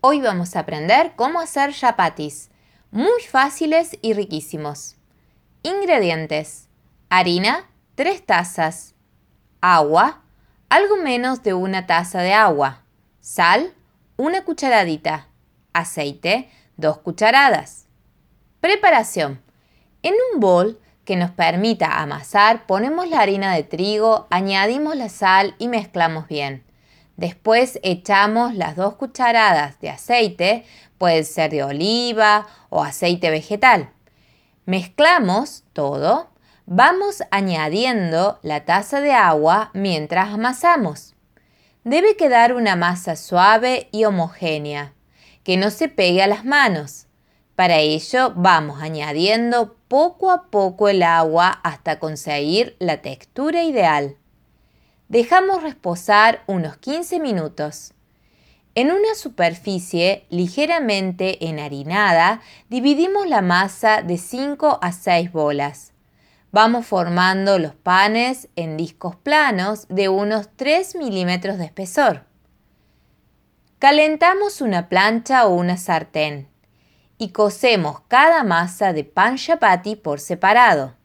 Hoy vamos a aprender cómo hacer chapatis, muy fáciles y riquísimos. Ingredientes. Harina, 3 tazas. Agua, algo menos de una taza de agua. Sal, una cucharadita. Aceite, 2 cucharadas. Preparación. En un bol que nos permita amasar, ponemos la harina de trigo, añadimos la sal y mezclamos bien. Después echamos las dos cucharadas de aceite, puede ser de oliva o aceite vegetal. Mezclamos todo. Vamos añadiendo la taza de agua mientras amasamos. Debe quedar una masa suave y homogénea, que no se pegue a las manos. Para ello vamos añadiendo poco a poco el agua hasta conseguir la textura ideal. Dejamos reposar unos 15 minutos. En una superficie ligeramente enharinada, dividimos la masa de 5 a 6 bolas. Vamos formando los panes en discos planos de unos 3 milímetros de espesor. Calentamos una plancha o una sartén y cocemos cada masa de pan chapati por separado.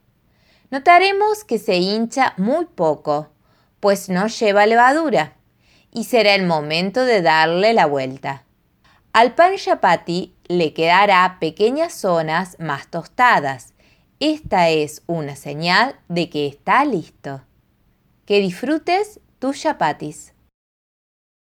Notaremos que se hincha muy poco pues no lleva levadura y será el momento de darle la vuelta. Al pan chapati le quedará pequeñas zonas más tostadas. Esta es una señal de que está listo. Que disfrutes tus chapatis.